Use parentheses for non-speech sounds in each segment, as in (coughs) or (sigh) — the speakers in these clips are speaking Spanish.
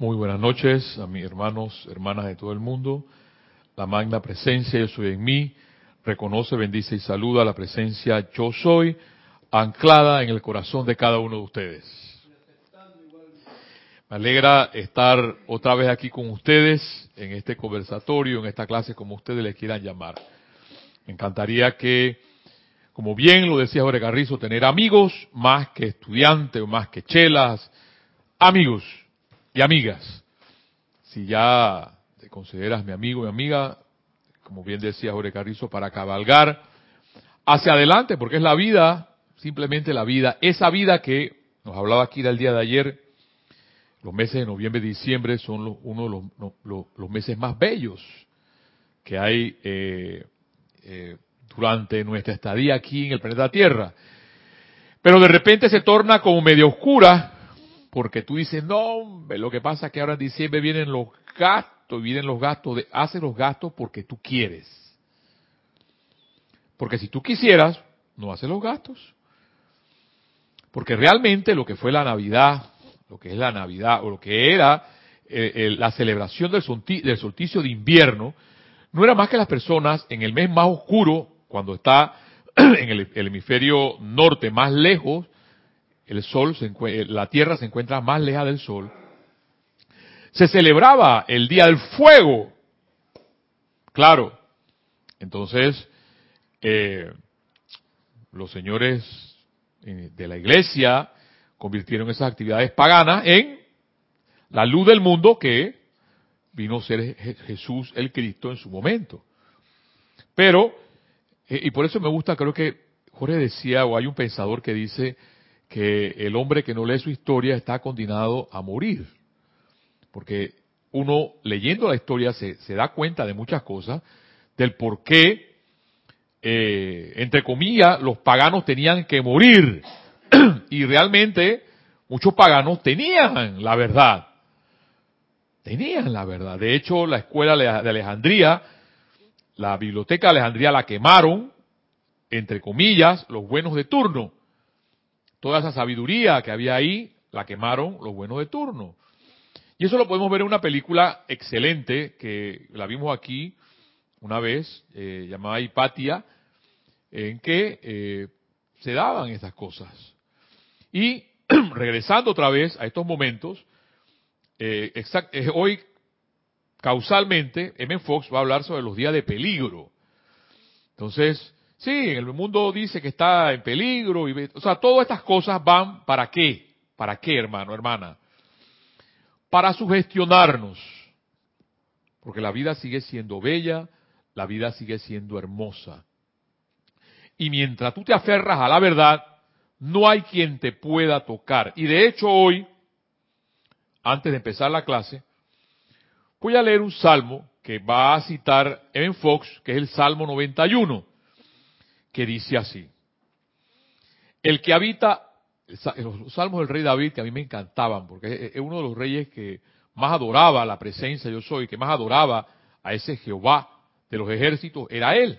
Muy buenas noches a mis hermanos, hermanas de todo el mundo. La magna presencia yo soy en mí. Reconoce, bendice y saluda la presencia yo soy anclada en el corazón de cada uno de ustedes. Me alegra estar otra vez aquí con ustedes en este conversatorio, en esta clase, como ustedes le quieran llamar. Me encantaría que, como bien lo decía Jorge Carrizo, tener amigos más que estudiantes o más que chelas, amigos y amigas. Si ya te consideras mi amigo, mi amiga, como bien decía Jorge Carrizo, para cabalgar hacia adelante, porque es la vida, simplemente la vida, esa vida que nos hablaba aquí el día de ayer, los meses de noviembre y diciembre son uno de los, meses más bellos que hay eh, eh, durante nuestra estadía aquí en el planeta Tierra. Pero de repente se torna como medio oscura porque tú dices, no, hombre, lo que pasa es que ahora en diciembre vienen los gastos, vienen los gastos, de, haces los gastos porque tú quieres. Porque si tú quisieras, no haces los gastos. Porque realmente lo que fue la Navidad, lo que es la Navidad, o lo que era eh, eh, la celebración del, solsticio, del solsticio de invierno, no era más que las personas en el mes más oscuro, cuando está (clears throat) en el hemisferio norte más lejos, el sol, se la tierra se encuentra más lejos del sol, se celebraba el día del fuego. Claro. Entonces, eh, los señores eh, de la iglesia convirtieron esas actividades paganas en la luz del mundo que vino a ser Jesús el Cristo en su momento. Pero, eh, y por eso me gusta, creo que Jorge decía, o hay un pensador que dice, que el hombre que no lee su historia está condenado a morir. Porque uno leyendo la historia se, se da cuenta de muchas cosas, del por qué, eh, entre comillas, los paganos tenían que morir. (clears throat) y realmente muchos paganos tenían la verdad. Tenían la verdad. De hecho, la escuela de Alejandría, la biblioteca de Alejandría la quemaron, entre comillas, los buenos de turno Toda esa sabiduría que había ahí la quemaron los buenos de turno. Y eso lo podemos ver en una película excelente que la vimos aquí una vez, eh, llamada Hipatia, en que eh, se daban estas cosas. Y (clears throat) regresando otra vez a estos momentos, eh, hoy causalmente M. Fox va a hablar sobre los días de peligro. Entonces, Sí, el mundo dice que está en peligro. Y, o sea, todas estas cosas van para qué? ¿Para qué, hermano, hermana? Para sugestionarnos. Porque la vida sigue siendo bella, la vida sigue siendo hermosa. Y mientras tú te aferras a la verdad, no hay quien te pueda tocar. Y de hecho hoy, antes de empezar la clase, voy a leer un salmo que va a citar en Fox, que es el Salmo 91 que dice así. El que habita, los salmos del rey David, que a mí me encantaban, porque es uno de los reyes que más adoraba la presencia yo soy, que más adoraba a ese Jehová de los ejércitos, era él.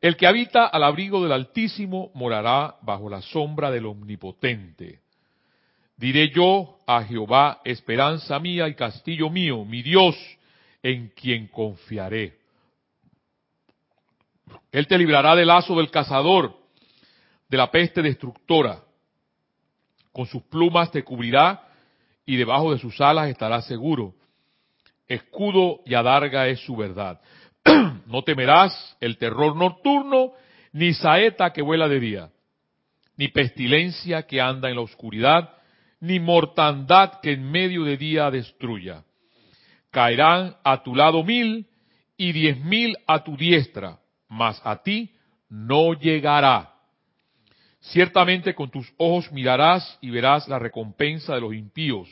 El que habita al abrigo del Altísimo morará bajo la sombra del Omnipotente. Diré yo a Jehová, esperanza mía y castillo mío, mi Dios, en quien confiaré. Él te librará del lazo del cazador, de la peste destructora. Con sus plumas te cubrirá y debajo de sus alas estarás seguro. Escudo y adarga es su verdad. (clears throat) no temerás el terror nocturno, ni saeta que vuela de día, ni pestilencia que anda en la oscuridad, ni mortandad que en medio de día destruya. Caerán a tu lado mil y diez mil a tu diestra, mas a ti no llegará. Ciertamente con tus ojos mirarás y verás la recompensa de los impíos,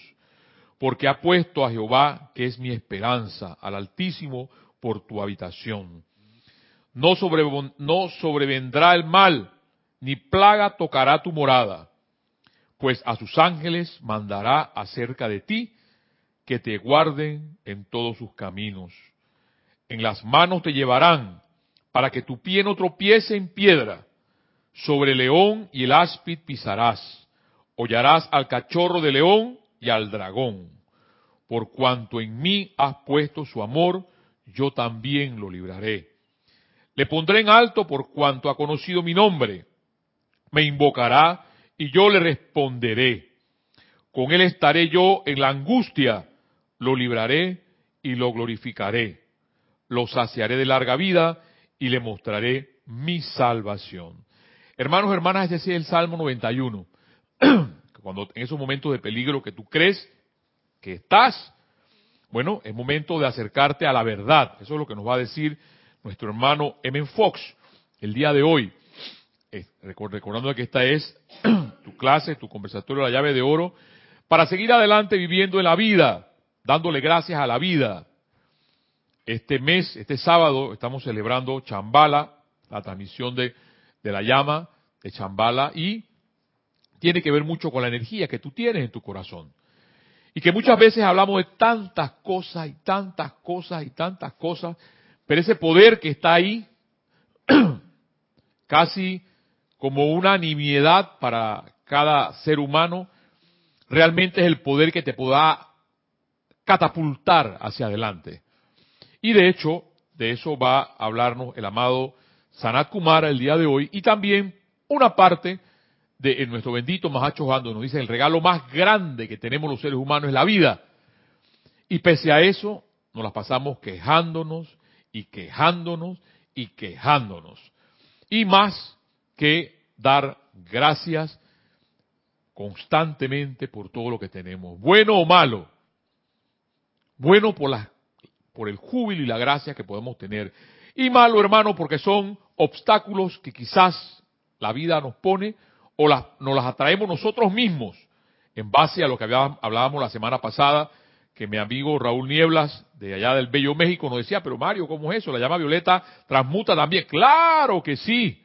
porque ha puesto a Jehová, que es mi esperanza, al Altísimo por tu habitación. No, no sobrevendrá el mal, ni plaga tocará tu morada, pues a sus ángeles mandará acerca de ti, que te guarden en todos sus caminos. En las manos te llevarán para que tu pie no tropiece en piedra. Sobre el león y el áspid pisarás. Hollarás al cachorro de león y al dragón. Por cuanto en mí has puesto su amor, yo también lo libraré. Le pondré en alto por cuanto ha conocido mi nombre. Me invocará y yo le responderé. Con él estaré yo en la angustia, lo libraré y lo glorificaré. Lo saciaré de larga vida y le mostraré mi salvación. Hermanos, hermanas, ese es el Salmo 91. (clears throat) Cuando en esos momentos de peligro que tú crees que estás, bueno, es momento de acercarte a la verdad. Eso es lo que nos va a decir nuestro hermano Emen Fox el día de hoy. Recordando que esta es (clears throat) tu clase, tu conversatorio, la llave de oro, para seguir adelante viviendo en la vida, dándole gracias a la vida. Este mes, este sábado, estamos celebrando Chambala, la transmisión de, la llama de Chambala, y tiene que ver mucho con la energía que tú tienes en tu corazón. Y que muchas veces hablamos de tantas cosas y tantas cosas y tantas cosas, pero ese poder que está ahí, (clears throat) casi como una nimiedad para cada ser humano, realmente es el poder que te pueda catapultar hacia adelante. Y de hecho, de eso va a hablarnos el amado Sanat Kumara el día de hoy y también una parte de nuestro bendito Mahacho Hando nos dice el regalo más grande que tenemos los seres humanos es la vida. Y pese a eso, nos las pasamos quejándonos y quejándonos y quejándonos. Y más que dar gracias constantemente por todo lo que tenemos, bueno o malo. Bueno por, la, por el júbilo y la gracia que podemos tener. Y malo, hermano, porque son obstáculos que quizás la vida nos pone o nos las atraemos nosotros mismos en base a lo que hablábamos la semana pasada, que mi amigo Raúl Nieblas, de allá del Bello México, nos decía, pero Mario, ¿cómo es eso? La llama violeta transmuta también. Claro que sí.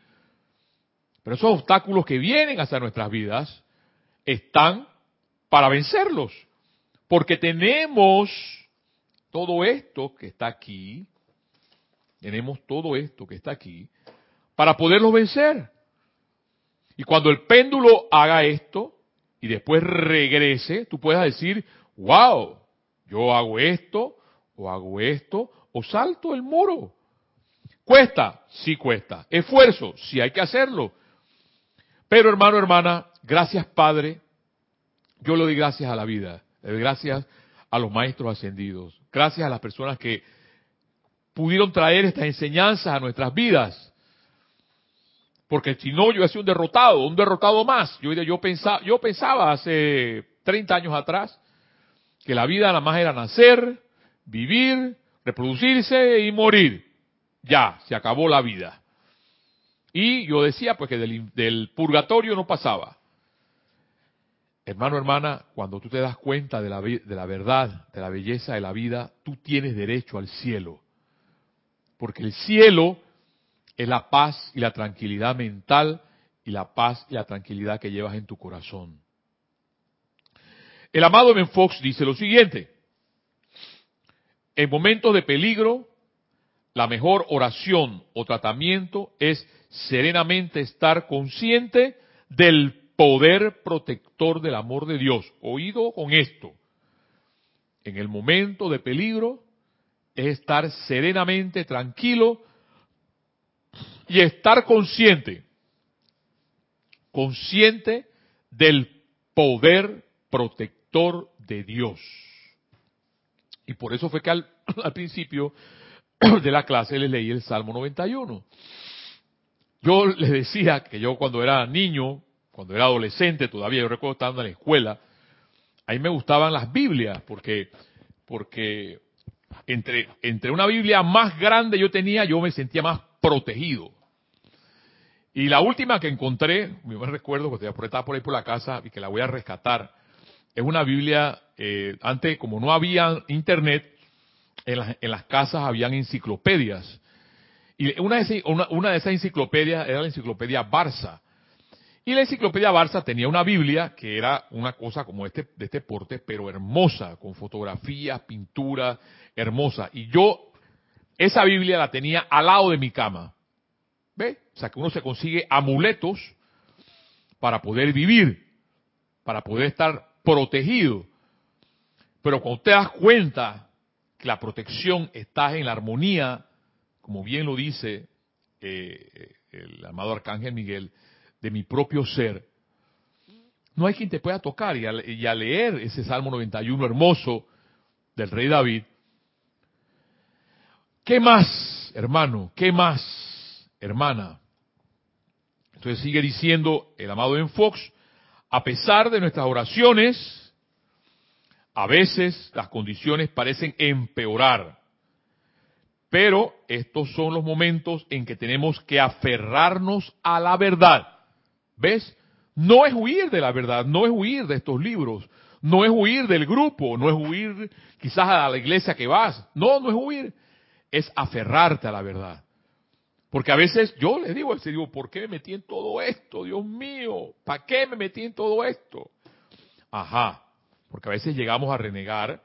Pero esos obstáculos que vienen hacia nuestras vidas están para vencerlos. Porque tenemos todo esto que está aquí, tenemos todo esto que está aquí, para poderlos vencer. Y cuando el péndulo haga esto y después regrese, tú puedas decir, wow, yo hago esto, o hago esto, o salto el muro. ¿Cuesta? Sí cuesta. Esfuerzo, sí hay que hacerlo. Pero hermano, hermana, gracias Padre, yo le doy gracias a la vida, gracias a los maestros ascendidos, gracias a las personas que pudieron traer estas enseñanzas a nuestras vidas. Porque si no, yo sido un derrotado, un derrotado más. Yo, yo, pensaba, yo pensaba hace 30 años atrás que la vida nada más era nacer, vivir, reproducirse y morir. Ya, se acabó la vida. Y yo decía pues que del, purgatorio no pasaba. Hermano, hermana, cuando tú te das cuenta de la, de la verdad, de la belleza de la vida, tú tienes derecho al cielo. Porque el cielo es la paz y la tranquilidad mental y la paz y la tranquilidad que llevas en tu corazón. El amado Ben Fox dice lo siguiente, en momentos de peligro, la mejor oración o tratamiento es serenamente estar consciente del poder protector del amor de Dios. Oído con esto. En el momento de peligro es estar serenamente tranquilo y estar consciente, consciente del poder protector de Dios. Y por eso fue que al, (clears throat) principio (clears throat) de la clase les leí el Salmo 91. Yo les decía que yo cuando era niño, cuando era adolescente todavía, yo recuerdo estando en la escuela, ahí me gustaban las Biblias, porque, porque entre, entre una Biblia más grande yo tenía, yo me sentía más protegido. Y la última que encontré, me recuerdo que estaba por ahí por la casa y que la voy a rescatar, es una Biblia, eh, antes como no había internet, en las, en las casas habían enciclopedias. Y una de, una, de esas enciclopedias era la enciclopedia Barça. Y la enciclopedia Barça tenía una Biblia que era una cosa como este, de este porte, pero hermosa, con fotografías, pinturas, hermosa. Y yo, esa Biblia la tenía al lado de mi cama. ¿Ve? O sea que uno se consigue amuletos para poder vivir, para poder estar protegido. Pero cuando te das cuenta que la protección está en la armonía, como bien lo dice eh, el amado Arcángel Miguel, de mi propio ser, no hay quien te pueda tocar. Y a, leer ese Salmo 91 hermoso del rey David, ¿qué más, hermano? ¿Qué más, hermana? Entonces sigue diciendo el amado en Fox, a pesar de nuestras oraciones, a veces las condiciones parecen empeorar. Pero estos son los momentos en que tenemos que aferrarnos a la verdad. ¿Ves? No es huir de la verdad, no es huir de estos libros, no es huir del grupo, no es huir quizás a la iglesia que vas. No, no es huir, es aferrarte a la verdad. Porque a veces yo le digo, digo, ¿por qué me metí en todo esto? Dios mío, ¿para qué me metí en todo esto? Ajá, porque a veces llegamos a renegar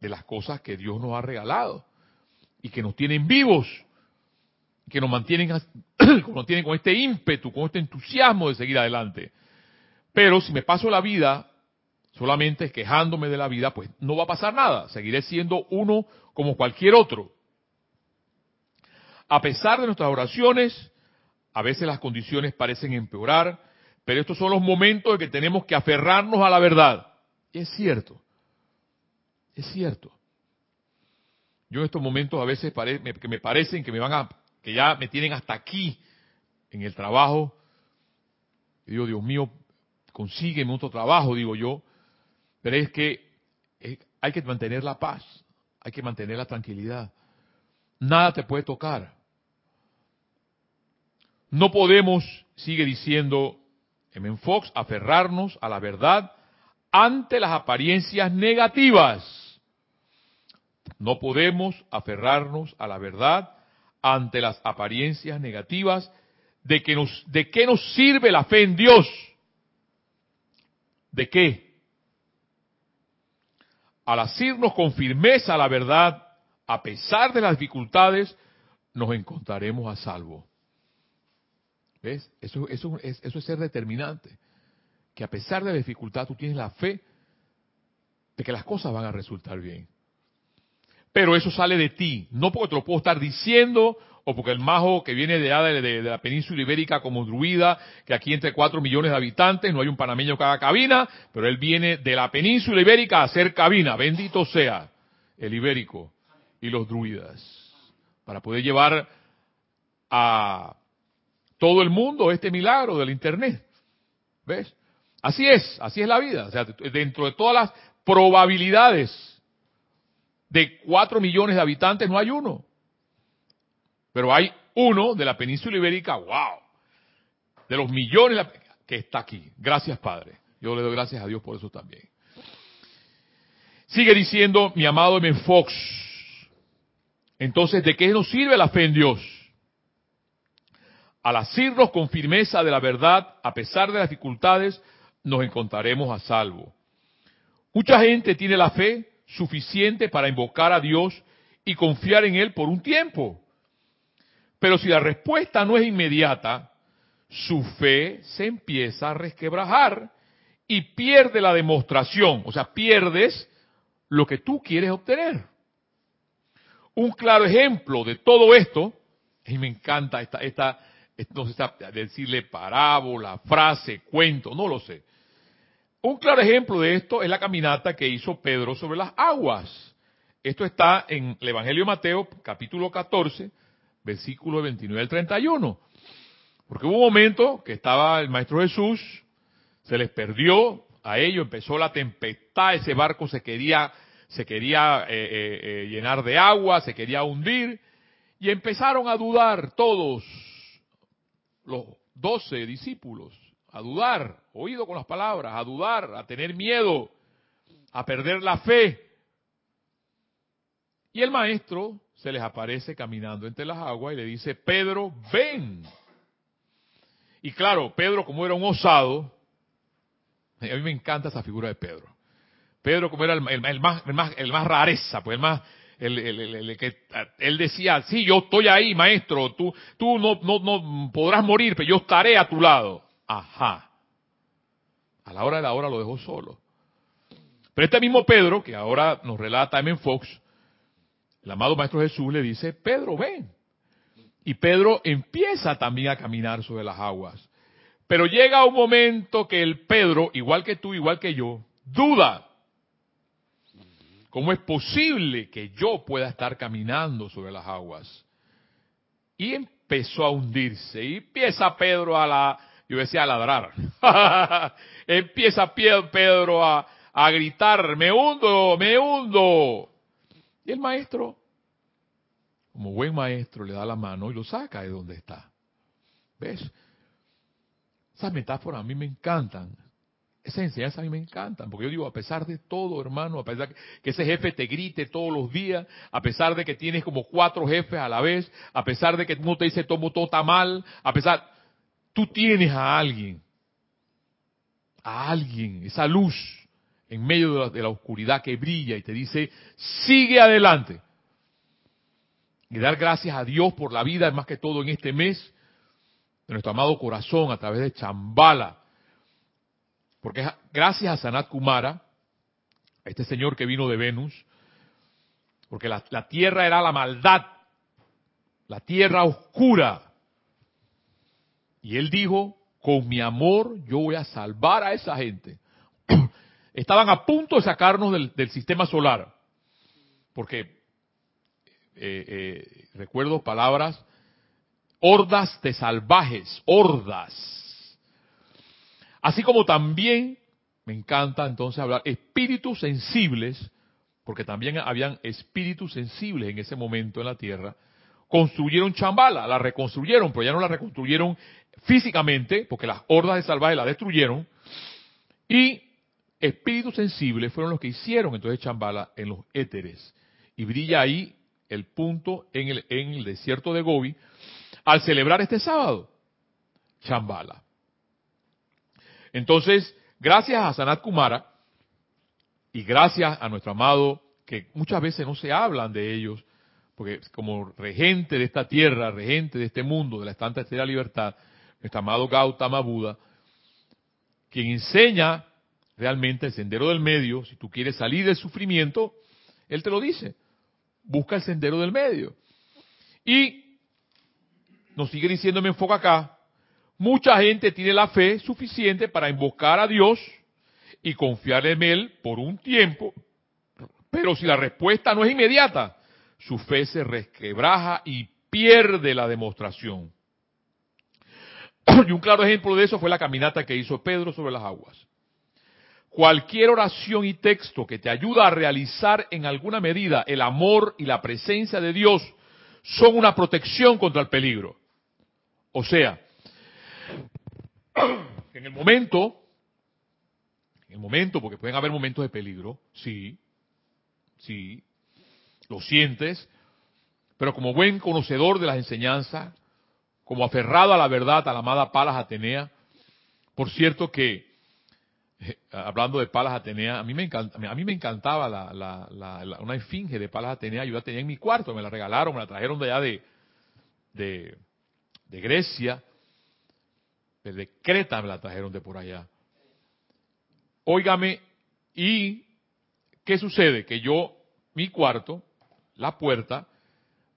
de las cosas que Dios nos ha regalado y que nos tienen vivos, (clears throat) que nos mantienen, con este ímpetu, con este entusiasmo de seguir adelante. Pero si me paso la vida solamente quejándome de la vida, pues no va a pasar nada. Seguiré siendo uno como cualquier otro. A pesar de nuestras oraciones, a veces las condiciones parecen empeorar, pero estos son los momentos en que tenemos que aferrarnos a la verdad. es cierto. Es cierto. Yo en estos momentos a veces que me parecen que me van a, que ya me tienen hasta aquí en el trabajo. Y digo, Dios mío, consígueme otro trabajo, digo yo, pero es que eh, hay que mantener la paz, hay que mantener la tranquilidad. Nada te puede tocar. No podemos, sigue diciendo M. Fox, aferrarnos a la verdad ante las apariencias negativas. No podemos aferrarnos a la verdad ante las apariencias negativas de que nos, de qué nos sirve la fe en Dios ¿De qué? Al asirnos con firmeza a la verdad, a pesar de las dificultades, nos encontraremos a salvo. ¿Ves? Eso, eso, es, eso es ser determinante. Que a pesar de la dificultad tú tienes la fe de que las cosas van a resultar bien. Pero eso sale de ti, no porque te lo puedo estar diciendo o porque el majo que viene de, de, la península ibérica como druida, que aquí entre cuatro millones de habitantes no hay un panameño que haga cabina, pero él viene de la península ibérica a hacer cabina, bendito sea el ibérico y los druidas, para poder llevar a todo el mundo este milagro del Internet. ¿Ves? Así es, así es la vida. O sea, dentro de todas las probabilidades de cuatro millones de habitantes no hay uno. Pero hay uno de la península ibérica, wow, de los millones que está aquí. Gracias, Padre. Yo le doy gracias a Dios por eso también. Sigue diciendo mi amado M. Fox. Entonces, ¿de qué nos sirve la fe en Dios? Al asirnos con firmeza de la verdad, a pesar de las dificultades, nos encontraremos a salvo. Mucha gente tiene la fe suficiente para invocar a Dios y confiar en Él por un tiempo. Pero si la respuesta no es inmediata, su fe se empieza a resquebrajar y pierde la demostración, o sea, pierdes lo que tú quieres obtener. Un claro ejemplo de todo esto, y me encanta esta, esta, no sé decirle parábola, frase, cuento, no lo sé. Un claro ejemplo de esto es la caminata que hizo Pedro sobre las aguas. Esto está en el Evangelio de Mateo, capítulo 14, versículo 29 al 31. Porque hubo un momento que estaba el Maestro Jesús, se les perdió a ellos, empezó la tempestad, ese barco se quería, se quería eh, eh, eh, llenar de agua, se quería hundir, y empezaron a dudar todos, los doce discípulos, a dudar, oído con las palabras, a dudar, a tener miedo, a perder la fe. Y el maestro se les aparece caminando entre las aguas y le dice, Pedro, ven. Y claro, Pedro como era un osado, a mí me encanta esa figura de Pedro. Pedro como era el, más, el más, el más rareza, pues el más, el, el, que él decía, sí, yo estoy ahí, maestro, tú, tú no, no, no podrás morir, pero yo estaré a tu lado. Ajá. A la hora de la hora lo dejó solo. Pero este mismo Pedro, que ahora nos relata M. Fox, el amado Maestro Jesús le dice, Pedro, ven. Y Pedro empieza también a caminar sobre las aguas. Pero llega un momento que el Pedro, igual que tú, igual que yo, duda. ¿Cómo es posible que yo pueda estar caminando sobre las aguas? Y empezó a hundirse. Y empieza Pedro a la, yo decía a ladrar. (laughs) empieza Pedro a, a gritar, me hundo, me hundo. Y el maestro, como buen maestro, le da la mano y lo saca de donde está. ¿Ves? Esas metáforas a mí me encantan. Esas enseñanzas a mí me encantan, porque yo digo, a pesar de todo, hermano, a pesar que ese jefe te grite todos los días, a pesar de que tienes como cuatro jefes a la vez, a pesar de que uno te dice todo, todo está mal, a pesar, tú tienes a alguien, a alguien, esa luz en medio de la, oscuridad que brilla y te dice, sigue adelante. Y dar gracias a Dios por la vida, más que todo en este mes, de nuestro amado corazón a través de Chambala. Porque gracias a Sanat Kumara, a este señor que vino de Venus, porque la, la tierra era la maldad, la tierra oscura. Y él dijo, con mi amor yo voy a salvar a esa gente. (clears throat) Estaban a punto de sacarnos del, sistema solar, porque eh, eh, recuerdo palabras hordas de salvajes, hordas. Así como también me encanta entonces hablar espíritus sensibles, porque también habían espíritus sensibles en ese momento en la tierra, construyeron Chambala, la reconstruyeron, pero ya no la reconstruyeron físicamente, porque las hordas de salvajes la destruyeron, y espíritus sensibles fueron los que hicieron entonces Chambala en los éteres. Y brilla ahí el punto en el, en el desierto de Gobi, al celebrar este sábado? Chambala. Entonces, gracias a Sanat Kumara y gracias a nuestro amado, que muchas veces no se hablan de ellos, porque como regente de esta tierra, regente de este mundo, de la estanta estrella libertad, nuestro amado Gautama Buda, quien enseña realmente el sendero del medio, si tú quieres salir del sufrimiento, él te lo dice, busca el sendero del medio. Y nos sigue diciendo, me enfoca acá, mucha gente tiene la fe suficiente para invocar a Dios y confiar en Él por un tiempo, pero si la respuesta no es inmediata, su fe se resquebraja y pierde la demostración. (clears throat) Y un claro ejemplo de eso fue la caminata que hizo Pedro sobre las aguas. Cualquier oración y texto que te ayuda a realizar en alguna medida el amor y la presencia de Dios son una protección contra el peligro. O sea, (clears throat) en el momento, en el momento, porque pueden haber momentos de peligro, sí, sí, lo sientes, pero como buen conocedor de las enseñanzas, como aferrado a la verdad, a la amada Palas Atenea, por cierto que, eh, hablando de Palas Atenea, a mí me, encanta, a mí me encantaba la, una esfinge de Palas Atenea, yo la tenía en mi cuarto, me la regalaron, me la trajeron de allá de, de, de Grecia, Creta me la trajeron de por allá. Óigame, ¿y qué sucede? Que yo, mi cuarto, la puerta,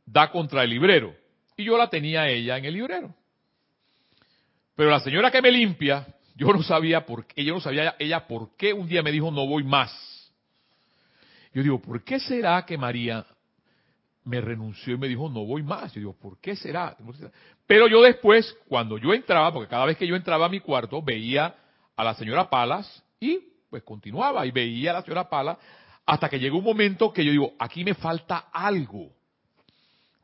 da contra el librero. Y yo la tenía ella en el librero. Pero la señora que me limpia, yo no sabía por qué, yo no sabía ella por qué un día me dijo no voy más. Yo digo, ¿por qué será que María me renunció y me dijo, no voy más. Yo digo, ¿por qué será? Pero yo después, cuando yo entraba, porque cada vez que yo entraba a mi cuarto, veía a la señora Palas y pues continuaba y veía a la señora Palas hasta que llegó un momento que yo digo, aquí me falta algo.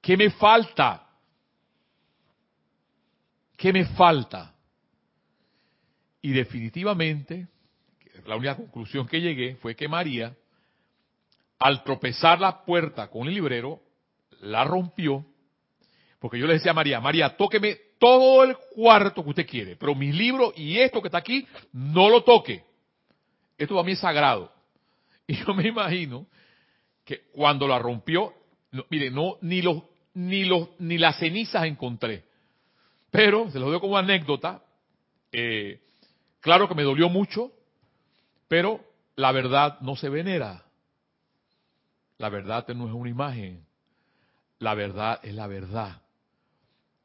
¿Qué me falta? ¿Qué me falta? Y definitivamente, la única conclusión que llegué fue que María, al tropezar la puerta con el librero, la rompió, porque yo le decía a María, María, tóqueme todo el cuarto que usted quiere, pero mis libros y esto que está aquí, no lo toque. Esto para mí es sagrado. Yo me imagino que cuando la rompió, mire, no, ni los, ni los, ni las cenizas encontré. Pero, se lo digo como anécdota, eh, claro que me dolió mucho, pero la verdad no se venera. La verdad no es una imagen. La verdad es la verdad.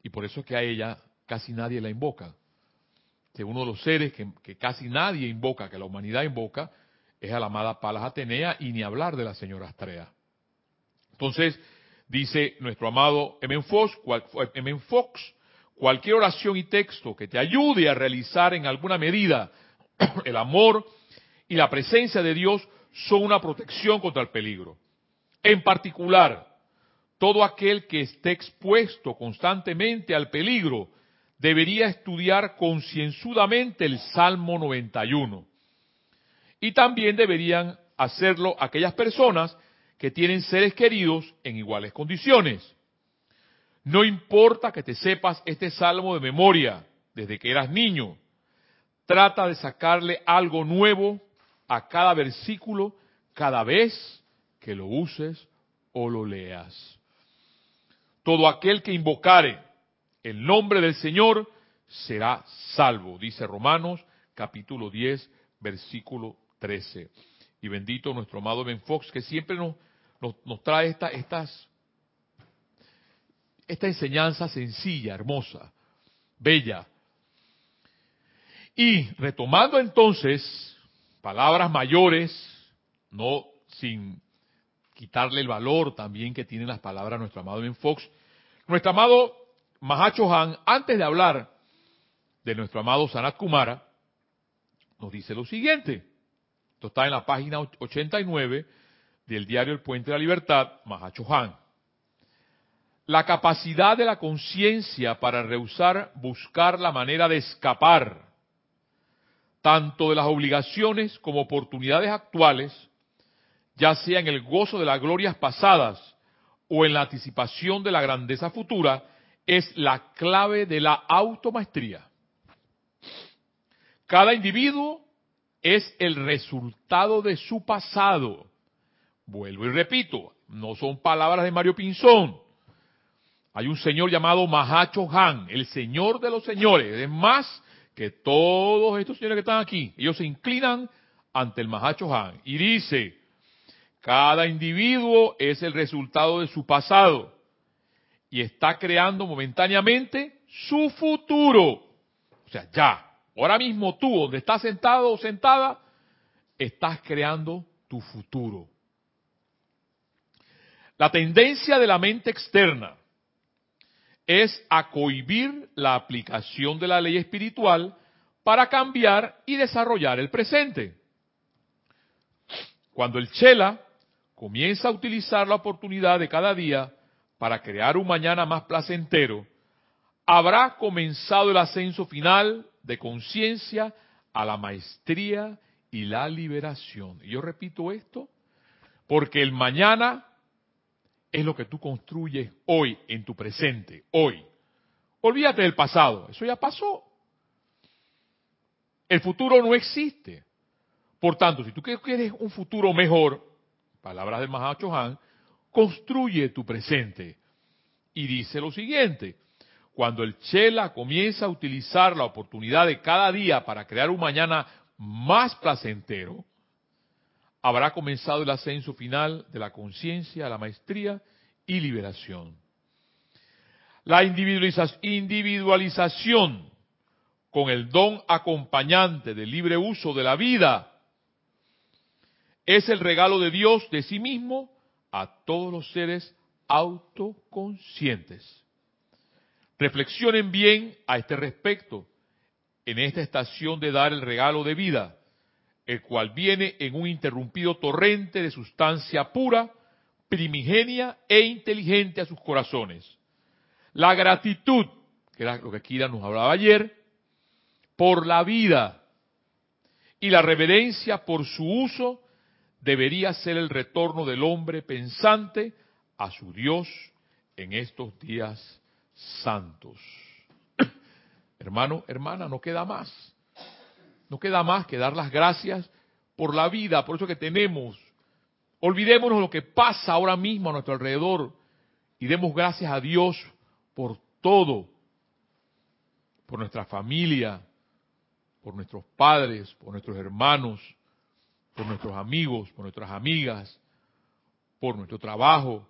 Y por eso es que a ella casi nadie la invoca. Que uno de los seres que, que casi nadie invoca, que la humanidad invoca, es a la amada Palas Atenea y ni hablar de la señora Astrea. Entonces, dice nuestro amado M. Fox, Fox, cualquier oración y texto que te ayude a realizar en alguna medida (coughs) el amor y la presencia de Dios son una protección contra el peligro. En particular, todo aquel que esté expuesto constantemente al peligro debería estudiar concienzudamente el Salmo 91. Y también deberían hacerlo aquellas personas que tienen seres queridos en iguales condiciones. No importa que te sepas este salmo de memoria desde que eras niño, trata de sacarle algo nuevo a cada versículo cada vez que lo uses o lo leas. Todo aquel que invocare el nombre del Señor será salvo, dice Romanos capítulo 10, versículo 13. Y bendito nuestro amado Ben Fox, que siempre nos, nos, trae esta, estas, esta enseñanza sencilla, hermosa, bella. Y retomando entonces palabras mayores, no sin quitarle el valor también que tienen las palabras de nuestro amado Ben Fox, nuestro amado Mahacho Han, antes de hablar de nuestro amado Sanat Kumara, nos dice lo siguiente. Esto está en la página 89 del diario El Puente de la Libertad, Mahacho Han. La capacidad de la conciencia para rehusar buscar la manera de escapar, tanto de las obligaciones como oportunidades actuales, ya sea en el gozo de las glorias pasadas o en la anticipación de la grandeza futura, es la clave de la automaestría. Cada individuo es el resultado de su pasado. Vuelvo y repito, no son palabras de Mario Pinzón. Hay un señor llamado Mahacho Han, el señor de los señores. Es más que todos estos señores que están aquí. Ellos se inclinan ante el Mahacho Han y dice, cada individuo es el resultado de su pasado y está creando momentáneamente su futuro. O sea, ya, ahora mismo tú, donde estás sentado o sentada, estás creando tu futuro. La tendencia de la mente externa es a cohibir la aplicación de la ley espiritual para cambiar y desarrollar el presente. Cuando el Chela comienza a utilizar la oportunidad de cada día para crear un mañana más placentero, habrá comenzado el ascenso final de conciencia a la maestría y la liberación. Y yo repito esto porque el mañana es lo que tú construyes hoy en tu presente, hoy. Olvídate del pasado, eso ya pasó. El futuro no existe. Por tanto, si tú quieres un futuro mejor, palabras del Mahacho Han, construye tu presente. Y dice lo siguiente, cuando el Chela comienza a utilizar la oportunidad de cada día para crear un mañana más placentero, habrá comenzado el ascenso final de la conciencia, la maestría y liberación. La individualización con el don acompañante del libre uso de la vida es el regalo de Dios de sí mismo a todos los seres autoconscientes. Reflexionen bien a este respecto en esta estación de dar el regalo de vida, el cual viene en un interrumpido torrente de sustancia pura, primigenia e inteligente a sus corazones. La gratitud, que era lo que Kira nos hablaba ayer, por la vida y la reverencia por su uso debería ser el retorno del hombre pensante a su Dios en estos días santos. (coughs) Hermano, hermana, no queda más. No queda más que dar las gracias por la vida, por eso que tenemos. Olvidémonos lo que pasa ahora mismo a nuestro alrededor y demos gracias a Dios por todo, por nuestra familia, por nuestros padres, por nuestros hermanos, por nuestros amigos, por nuestras amigas, por nuestro trabajo,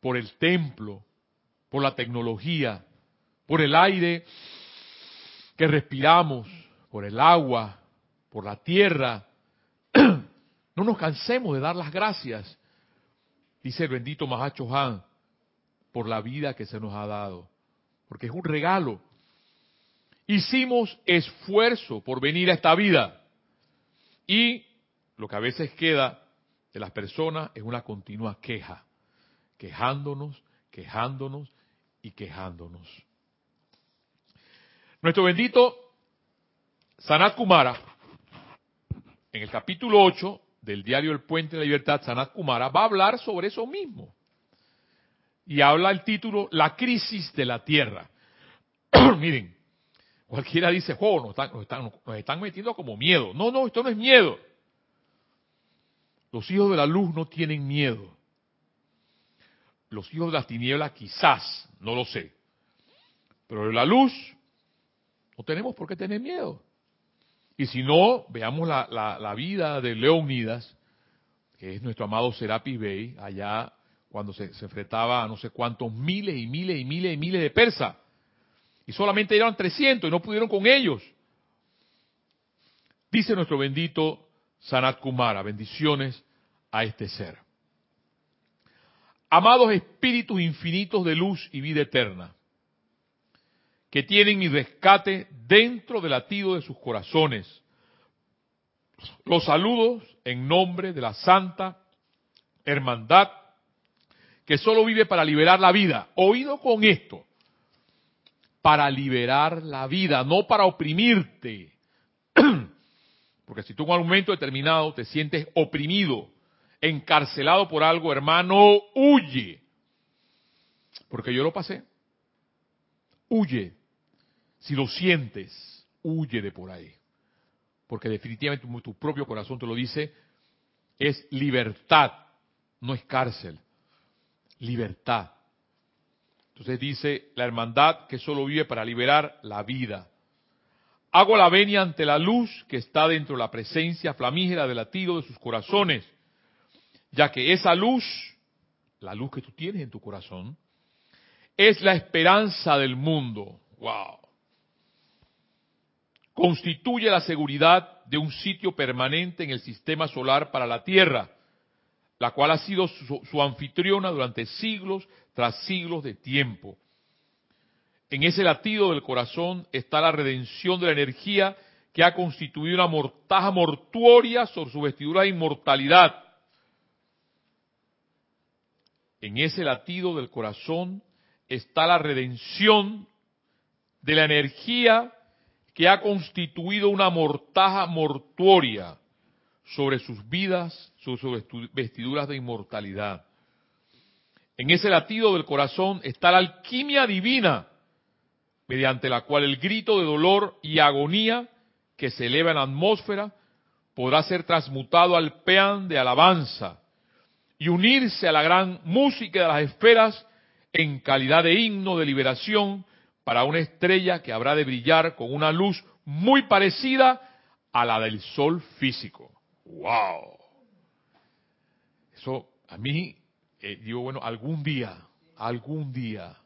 por el templo, por la tecnología, por el aire que respiramos, por el agua, por la tierra. (clears throat) No nos cansemos de dar las gracias, dice el bendito Mahacho Han, por la vida que se nos ha dado, porque es un regalo. Hicimos esfuerzo por venir a esta vida y lo que a veces queda de las personas es una continua queja, quejándonos, quejándonos y quejándonos. Nuestro bendito Sanat Kumara, en el capítulo 8 del diario El Puente de la Libertad, Sanat Kumara, va a hablar sobre eso mismo. Y habla el título La crisis de la Tierra. (clears throat) Miren, cualquiera dice, oh, nos están, metiendo como miedo. No, no, esto no es miedo. Los hijos de la luz no tienen miedo. Los hijos de las tinieblas quizás, no lo sé. Pero de la luz no tenemos por qué tener miedo. Y si no, veamos la, vida de Leonidas, que es nuestro amado Serapis Bey, allá cuando se, se, enfrentaba a no sé cuántos miles y miles y miles y miles de persas. Y solamente eran 300 y no pudieron con ellos. Dice nuestro bendito Sanat Kumara, bendiciones a este ser. Amados espíritus infinitos de luz y vida eterna, que tienen mi rescate dentro del latido de sus corazones. Los saludos en nombre de la Santa Hermandad, que solo vive para liberar la vida. Oído con esto, para liberar la vida, no para oprimirte. (clears throat) Porque si tú en un momento determinado te sientes oprimido, encarcelado por algo, hermano, huye. Porque yo lo pasé. Huye. Si lo sientes, huye de por ahí. Porque definitivamente tu propio corazón te lo dice, es libertad, no es cárcel. Libertad. Entonces dice la hermandad que solo vive para liberar la vida. Hago la venia ante la luz que está dentro de la presencia flamígera del latido de sus corazones, ya que esa luz, la luz que tú tienes en tu corazón, es la esperanza del mundo. Wow constituye la seguridad de un sitio permanente en el sistema solar para la Tierra, la cual ha sido su, su, anfitriona durante siglos tras siglos de tiempo. En ese latido del corazón está la redención de la energía que ha constituido una mortaja mortuoria sobre su vestidura de inmortalidad. En ese latido del corazón está la redención de la energía que ha constituido una mortaja mortuoria sobre sus vidas, sobre sus vestiduras de inmortalidad. En ese latido del corazón está la alquimia divina, mediante la cual el grito de dolor y agonía que se eleva en la atmósfera podrá ser transmutado al peán de alabanza y unirse a la gran música de las esferas en calidad de himno de liberación para una estrella que habrá de brillar con una luz muy parecida a la del sol físico. ¡Wow! Eso a mí, eh, digo, bueno, algún día, algún día,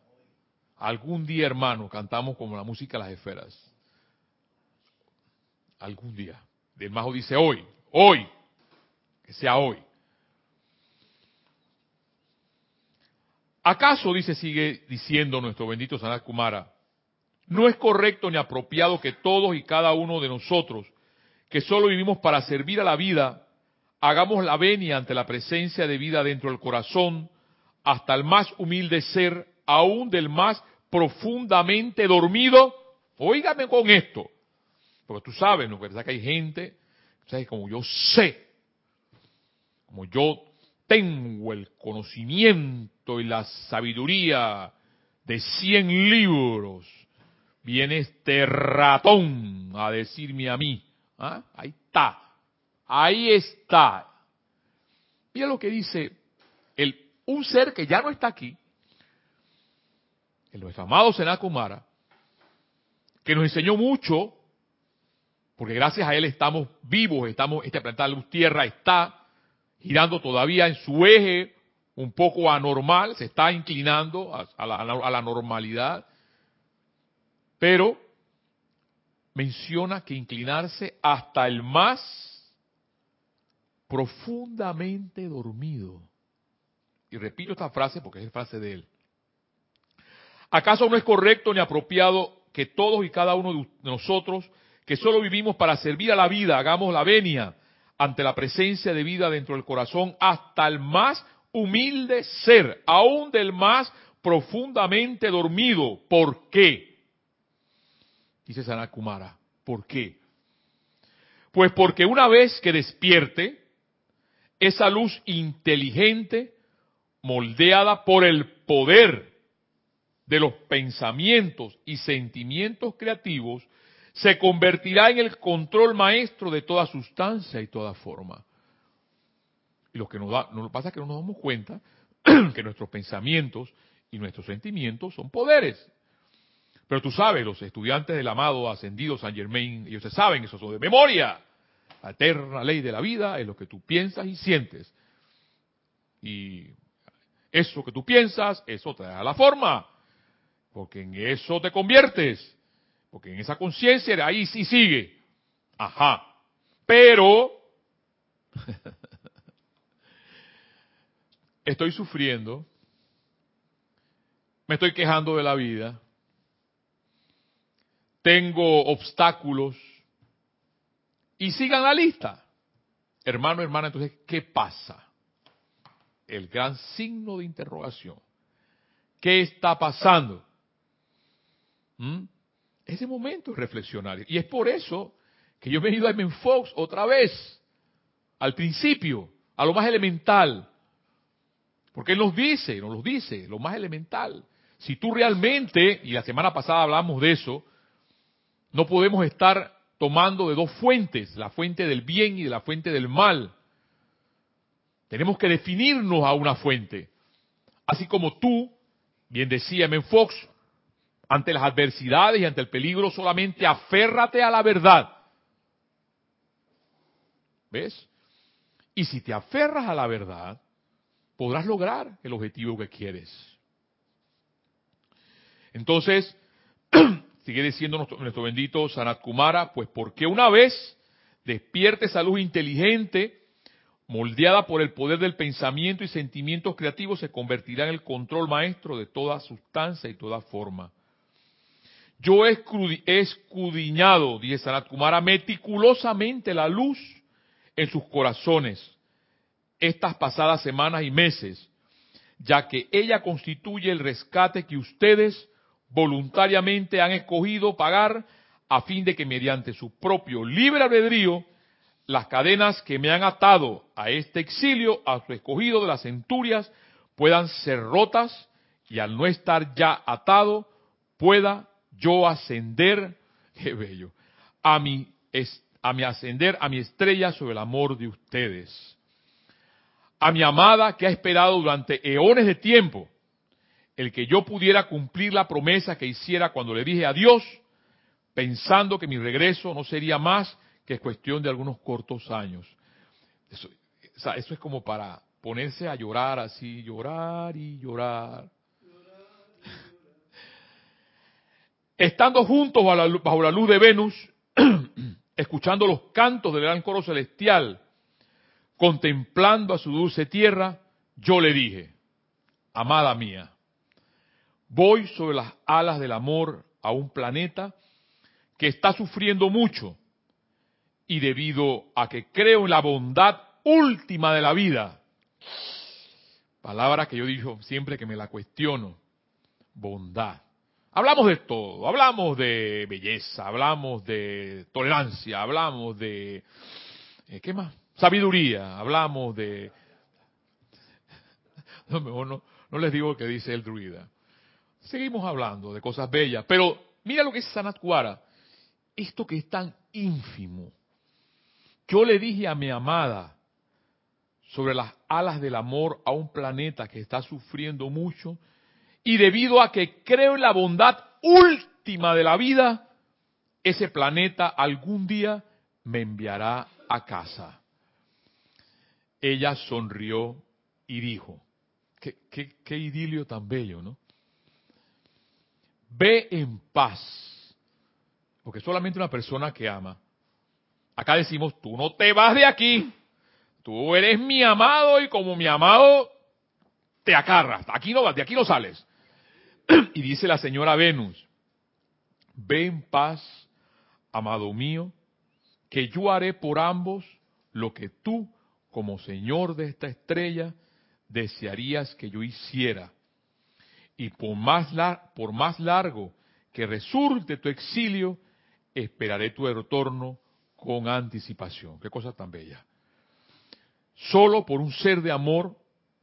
algún día, hermano, cantamos como la música de las esferas. Algún día. Del Majo dice hoy, hoy, que sea hoy. ¿Acaso, dice, sigue diciendo nuestro bendito Sanat Kumara, no es correcto ni apropiado que todos y cada uno de nosotros, que solo vivimos para servir a la vida, hagamos la venia ante la presencia de vida dentro del corazón, hasta el más humilde ser, aún del más profundamente dormido? Óigame con esto, porque tú sabes, ¿no? ¿Verdad que hay gente, ¿sabes? Como yo sé, como yo tengo el conocimiento y la sabiduría de cien libros, viene este ratón a decirme a mí. ¿ah? Ahí está. Ahí está. Mira lo que dice el, un ser que ya no está aquí, el nuestro amado Senakumara, que nos enseñó mucho, porque gracias a él estamos vivos, estamos, este planeta luz tierra está girando todavía en su eje un poco anormal, se está inclinando a, la, la normalidad, pero menciona que inclinarse hasta el más profundamente dormido. Y repito esta frase porque es frase de él. ¿Acaso no es correcto ni apropiado que todos y cada uno de nosotros, que solo vivimos para servir a la vida, hagamos la venia ante la presencia de vida dentro del corazón hasta el más humilde ser, aún del más profundamente dormido? ¿Por qué? Dice Sanat Kumara. ¿Por qué? Pues porque una vez que despierte, esa luz inteligente, moldeada por el poder de los pensamientos y sentimientos creativos, se convertirá en el control maestro de toda sustancia y toda forma. Y lo que nos, da, lo pasa es que no nos damos cuenta (clears throat) que nuestros pensamientos y nuestros sentimientos son poderes. Pero tú sabes, los estudiantes del amado ascendido San Germain, ellos se saben, eso son de memoria. La eterna ley de la vida es lo que tú piensas y sientes. Y eso que tú piensas, eso te da la forma. Porque en eso te conviertes. Porque en esa conciencia ahí sí sigue. Ajá. Pero (laughs) estoy sufriendo. Me estoy quejando de la vida tengo obstáculos, y sigan la lista. Hermano, hermana, entonces, ¿qué pasa? El gran signo de interrogación. ¿Qué está pasando? ¿Mm? Ese momento reflexionar. Y es por eso que yo he venido a M. Fox otra vez, al principio, a lo más elemental. Porque Él nos dice, nos lo dice, lo más elemental. Si tú realmente, y la semana pasada hablamos de eso, no podemos estar tomando de dos fuentes, la fuente del bien y de la fuente del mal. Tenemos que definirnos a una fuente. Así como tú, bien decía M. Fox, ante las adversidades y ante el peligro solamente aférrate a la verdad. ¿Ves? Y si te aferras a la verdad, podrás lograr el objetivo que quieres. Entonces, (clears throat) sigue diciendo nuestro, bendito Sanat Kumara, pues porque una vez despierte esa luz inteligente, moldeada por el poder del pensamiento y sentimientos creativos, se convertirá en el control maestro de toda sustancia y toda forma. Yo he escudriñado, dice Sanat Kumara, meticulosamente la luz en sus corazones estas pasadas semanas y meses, ya que ella constituye el rescate que ustedes voluntariamente han escogido pagar a fin de que mediante su propio libre albedrío las cadenas que me han atado a este exilio, a su escogido de las centurias, puedan ser rotas y al no estar ya atado, pueda yo ascender, (laughs) qué bello, a mi, a mi ascender a mi estrella sobre el amor de ustedes. A mi amada que ha esperado durante eones de tiempo el que yo pudiera cumplir la promesa que hiciera cuando le dije adiós, pensando que mi regreso no sería más que cuestión de algunos cortos años. Eso, eso es como para ponerse a llorar así, llorar y llorar. Estando juntos bajo la, luz de Venus, (clears throat) escuchando los cantos del gran coro celestial, contemplando a su dulce tierra, yo le dije, amada mía, Voy sobre las alas del amor a un planeta que está sufriendo mucho y debido a que creo en la bondad última de la vida, palabra que yo digo siempre que me la cuestiono, bondad. Hablamos de todo, hablamos de belleza, hablamos de tolerancia, hablamos de, eh, ¿qué más? Sabiduría, hablamos de... (laughs) No, les digo lo que dice el druida. Seguimos hablando de cosas bellas, pero mira lo que es Sanat Kuara. Esto que es tan ínfimo. Yo le dije a mi amada sobre las alas del amor a un planeta que está sufriendo mucho y debido a que creo en la bondad última de la vida, ese planeta algún día me enviará a casa. Ella sonrió y dijo, qué, qué idilio tan bello, ¿no? Ve en paz, porque solamente una persona que ama. Acá decimos, tú no te vas de aquí, tú eres mi amado y como mi amado te acarras, aquí no vas, de aquí no sales. Y dice la señora Venus, ve en paz, amado mío, que yo haré por ambos lo que tú, como Señor de esta estrella, desearías que yo hiciera. Y por más, por más largo que resulte tu exilio, esperaré tu retorno con anticipación. Qué cosa tan bella. Solo por un ser de amor,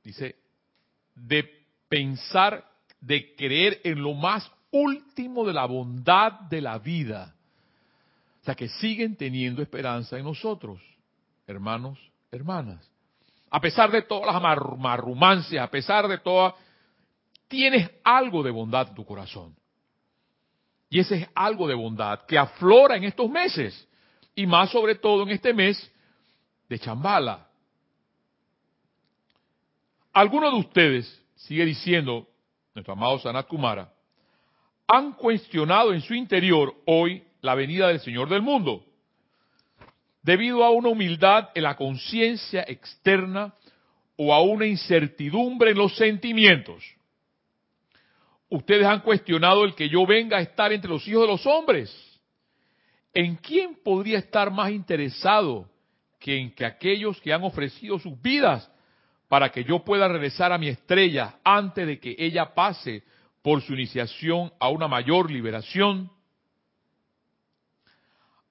dice, de pensar, de creer en lo más último de la bondad de la vida. O sea, que siguen teniendo esperanza en nosotros, hermanos, hermanas. A pesar de todas las marrumancias, a pesar de todas, tienes algo de bondad en tu corazón. Y ese es algo de bondad que aflora en estos meses. Y más sobre todo en este mes de Chambala. Algunos de ustedes, sigue diciendo nuestro amado Sanat Kumara, han cuestionado en su interior hoy la venida del Señor del mundo, debido a una humildad en la conciencia externa o a una incertidumbre en los sentimientos. Ustedes han cuestionado el que yo venga a estar entre los hijos de los hombres. ¿En quién podría estar más interesado que en que aquellos que han ofrecido sus vidas para que yo pueda regresar a mi estrella antes de que ella pase por su iniciación a una mayor liberación.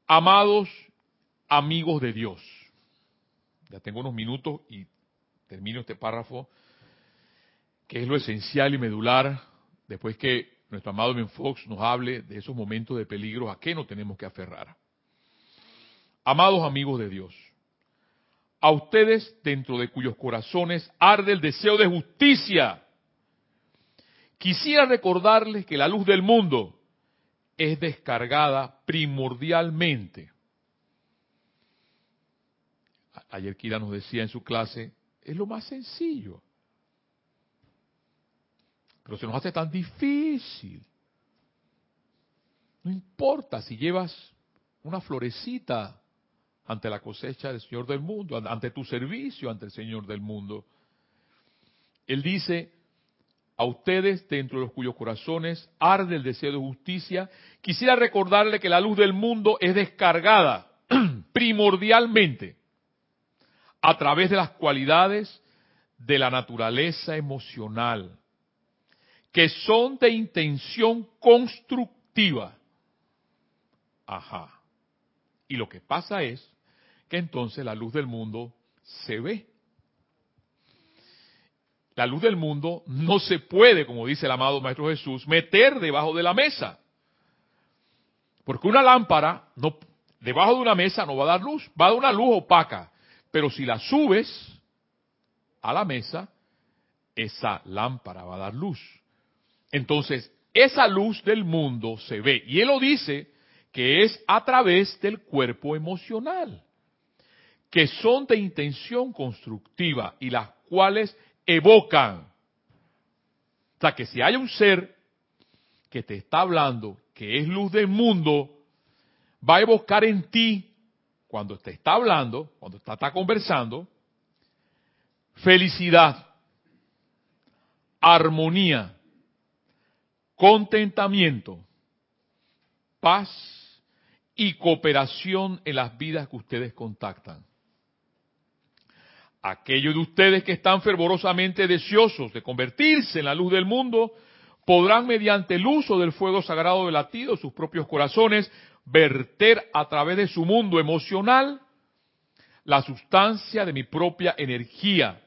Amados amigos de Dios, ya tengo unos minutos y termino este párrafo, que es lo esencial y medular, después que nuestro amado Ben Fox nos hable de esos momentos de peligro a qué nos tenemos que aferrar. Amados amigos de Dios, a ustedes dentro de cuyos corazones arde el deseo de justicia. Quisiera recordarles que la luz del mundo es descargada primordialmente. Ayer Kira nos decía en su clase, es lo más sencillo. Pero se nos hace tan difícil. No importa si llevas una florecita ante la cosecha del Señor del mundo, ante tu servicio ante el Señor del mundo. Él dice, a ustedes dentro de los cuyos corazones arde el deseo de justicia, quisiera recordarle que la luz del mundo es descargada (clears throat) primordialmente a través de las cualidades de la naturaleza emocional, que son de intención constructiva. Ajá. Y lo que pasa es que entonces la luz del mundo se ve. La luz del mundo no se puede, como dice el amado Maestro Jesús, meter debajo de la mesa. Porque una lámpara, no, debajo de una mesa no va a dar luz, va a dar una luz opaca. Pero si la subes a la mesa, esa lámpara va a dar luz. Entonces, esa luz del mundo se ve. Y él lo dice que es a través del cuerpo emocional que son de intención constructiva y las cuales evocan. O sea, que si hay un ser que te está hablando, que es luz del mundo, va a evocar en ti, cuando te está hablando, cuando está, está conversando, felicidad, armonía, contentamiento, paz y cooperación en las vidas que ustedes contactan. Aquellos de ustedes que están fervorosamente deseosos de convertirse en la luz del mundo, podrán mediante el uso del fuego sagrado de latido sus propios corazones verter a través de su mundo emocional la sustancia de mi propia energía,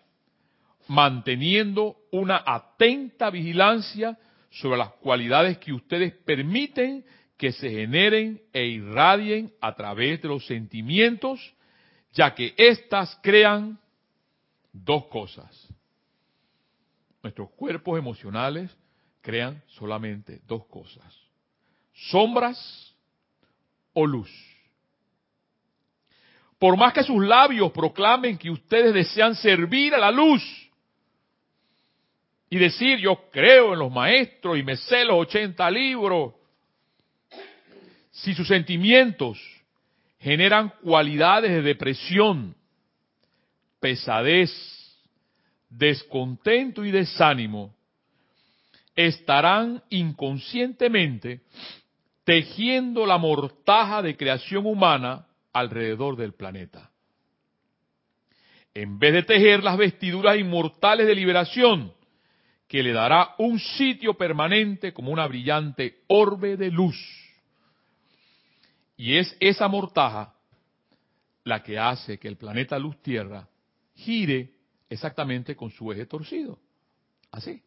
manteniendo una atenta vigilancia sobre las cualidades que ustedes permiten que se generen e irradien a través de los sentimientos, ya que éstas crean dos cosas. Nuestros cuerpos emocionales crean solamente dos cosas. Sombras o luz. Por más que sus labios proclamen que ustedes desean servir a la luz y decir yo creo en los maestros y me sé los 80 libros, si sus sentimientos generan cualidades de depresión, pesadez, descontento y desánimo, estarán inconscientemente tejiendo la mortaja de creación humana alrededor del planeta. En vez de tejer las vestiduras inmortales de liberación, que le dará un sitio permanente como una brillante orbe de luz. Y es esa mortaja la que hace que el planeta Luz Tierra gire exactamente con su eje torcido. Así.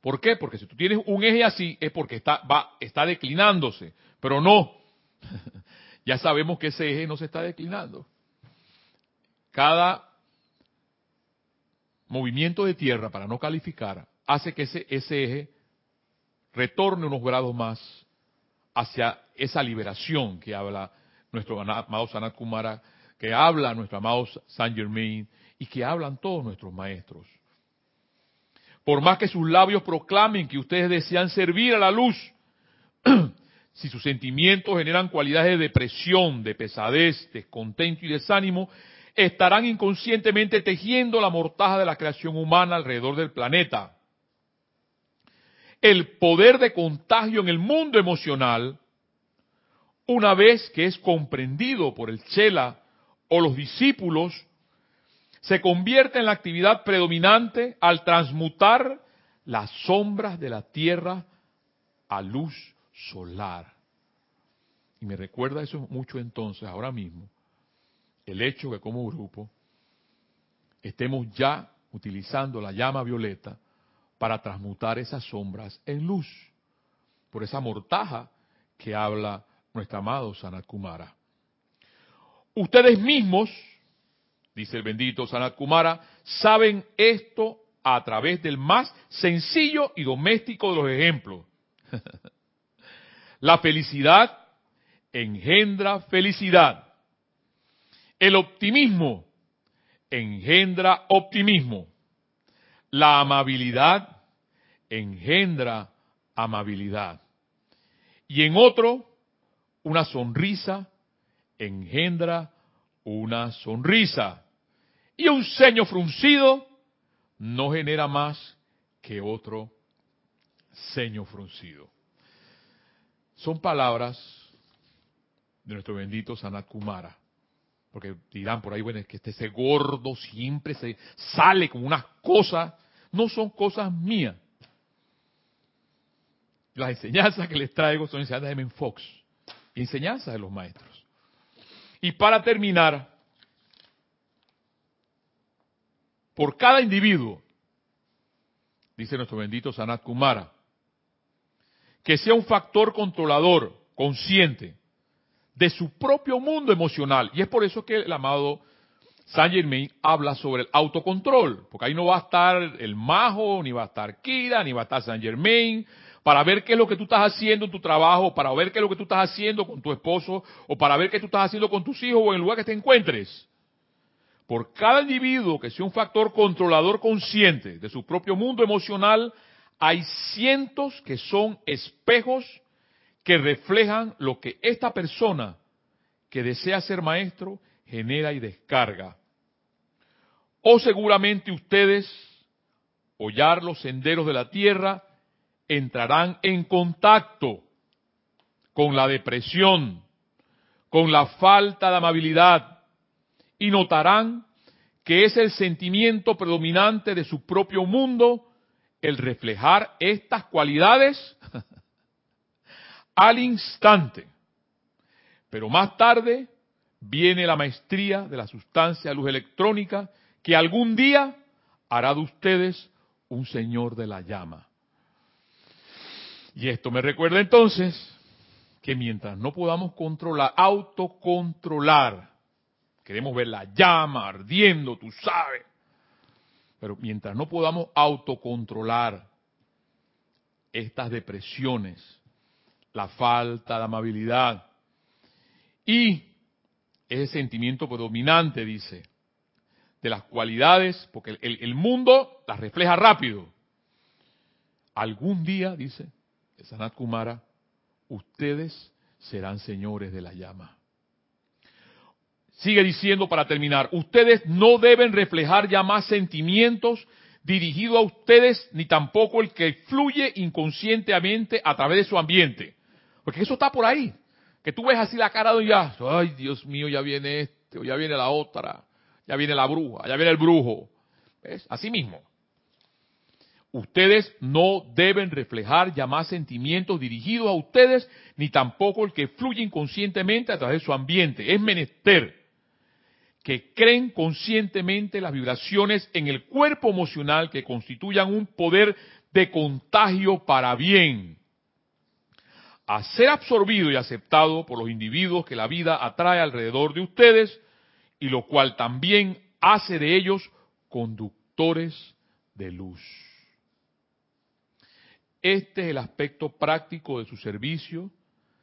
¿Por qué? Porque si tú tienes un eje así es porque está, va, está declinándose. Pero no. (laughs) ya sabemos que ese eje no se está declinando. Cada movimiento de tierra, para no calificar, hace que ese, ese eje retorne unos grados más hacia esa liberación que habla nuestro amado Sanat Kumara, que habla nuestro amado Saint Germain y que hablan todos nuestros maestros. Por más que sus labios proclamen que ustedes desean servir a la luz, (clears throat) si sus sentimientos generan cualidades de depresión, de pesadez, descontento y desánimo, estarán inconscientemente tejiendo la mortaja de la creación humana alrededor del planeta. El poder de contagio en el mundo emocional, una vez que es comprendido por el Chela o los discípulos, se convierte en la actividad predominante al transmutar las sombras de la tierra a luz solar. Y me recuerda eso mucho entonces, ahora mismo, el hecho que como grupo estemos ya utilizando la llama violeta para transmutar esas sombras en luz, por esa mortaja que habla nuestro amado Sanat Kumara. Ustedes mismos dice el bendito Sanat Kumara, saben esto a través del más sencillo y doméstico de los ejemplos. (laughs) La felicidad engendra felicidad. El optimismo engendra optimismo. La amabilidad engendra amabilidad. Y en otro, una sonrisa engendra una sonrisa. Y un ceño fruncido no genera más que otro ceño fruncido. Son palabras de nuestro bendito Sanat Kumara. Porque dirán por ahí, bueno, es que este ese gordo siempre se sale con unas cosas, no son cosas mías. Las enseñanzas que les traigo son enseñanzas de Men Fox, enseñanzas de los maestros. Y para terminar, por cada individuo, dice nuestro bendito Sanat Kumara, que sea un factor controlador, consciente, de su propio mundo emocional. Y es por eso que el amado Saint Germain habla sobre el autocontrol, porque ahí no va a estar el majo, ni va a estar Kira, ni va a estar Saint Germain, para ver qué es lo que tú estás haciendo en tu trabajo, para ver qué es lo que tú estás haciendo con tu esposo, o para ver qué tú estás haciendo con tus hijos o en el lugar que te encuentres. Por cada individuo que sea un factor controlador consciente de su propio mundo emocional, hay cientos que son espejos que reflejan lo que esta persona que desea ser maestro genera y descarga. O seguramente ustedes, hollar los senderos de la tierra, entrarán en contacto con la depresión, con la falta de amabilidad y notarán que es el sentimiento predominante de su propio mundo el reflejar estas cualidades (laughs) al instante. Pero más tarde viene la maestría de la sustancia luz electrónica que algún día hará de ustedes un señor de la llama. Y esto me recuerda entonces que mientras no podamos controlar, autocontrolar, queremos ver la llama ardiendo, tú sabes, pero mientras no podamos autocontrolar estas depresiones, la falta de amabilidad y es el sentimiento predominante, dice, de las cualidades, porque el, el mundo las refleja rápido. Algún día, dice Sanat Kumara, ustedes serán señores de la llama. Sigue diciendo para terminar, ustedes no deben reflejar ya más sentimientos dirigidos a ustedes, ni tampoco el que fluye inconscientemente a través de su ambiente. Porque eso está por ahí. Que tú ves así la cara de ya, ay Dios mío, ya viene este, o ya viene la otra, ya viene la bruja, ya viene el brujo. ¿Ves? Así mismo. Ustedes no deben reflejar ya más sentimientos dirigidos a ustedes, ni tampoco el que fluye inconscientemente a través de su ambiente. Es menester que creen conscientemente las vibraciones en el cuerpo emocional que constituyan un poder de contagio para bien, a ser absorbido y aceptado por los individuos que la vida atrae alrededor de ustedes, y lo cual también hace de ellos conductores de luz. Este es el aspecto práctico de su servicio.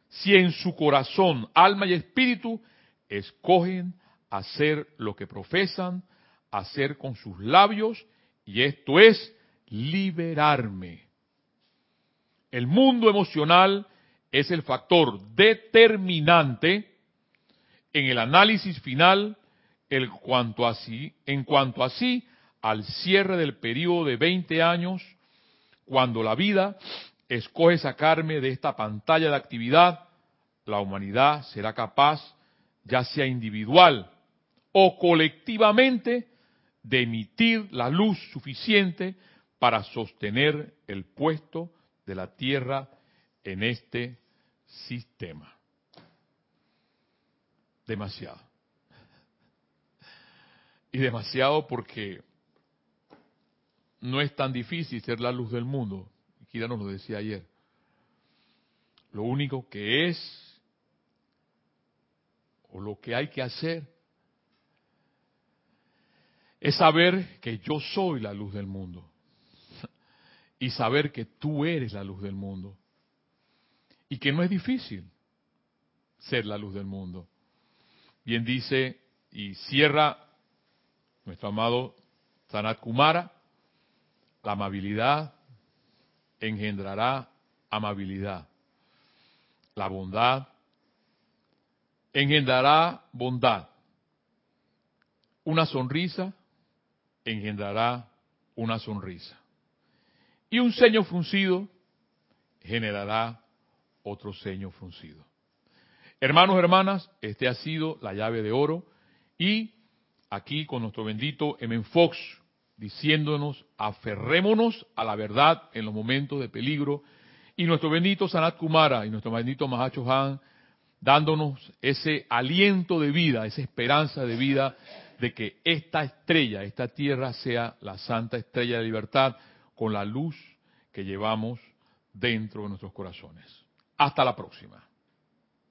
Si en su corazón, alma y espíritu escogen hacer lo que profesan, hacer con sus labios, y esto es liberarme. El mundo emocional es el factor determinante en el análisis final el cuanto así, en cuanto así al cierre del periodo de 20 años cuando la vida escoge sacarme de esta pantalla de actividad, la humanidad será capaz, ya sea individual o colectivamente, de emitir la luz suficiente para sostener el puesto de la Tierra en este sistema. Demasiado. Y demasiado porque no es tan difícil ser la luz del mundo. Kira nos lo decía ayer. Lo único que es, o lo que hay que hacer, es saber que yo soy la luz del mundo. (laughs) Y saber que tú eres la luz del mundo. Y que no es difícil ser la luz del mundo. Bien dice y cierra nuestro amado Sanat Kumara, la amabilidad engendrará amabilidad. La bondad engendrará bondad. Una sonrisa engendrará una sonrisa. Y un ceño fruncido generará otro ceño fruncido. Hermanos, hermanas, este ha sido la llave de oro y aquí con nuestro bendito M. Fox diciéndonos, aferrémonos a la verdad en los momentos de peligro, y nuestro bendito Sanat Kumara y nuestro bendito Mahacho Han, dándonos ese aliento de vida, esa esperanza de vida de que esta estrella, esta tierra sea la santa estrella de libertad con la luz que llevamos dentro de nuestros corazones. Hasta la próxima.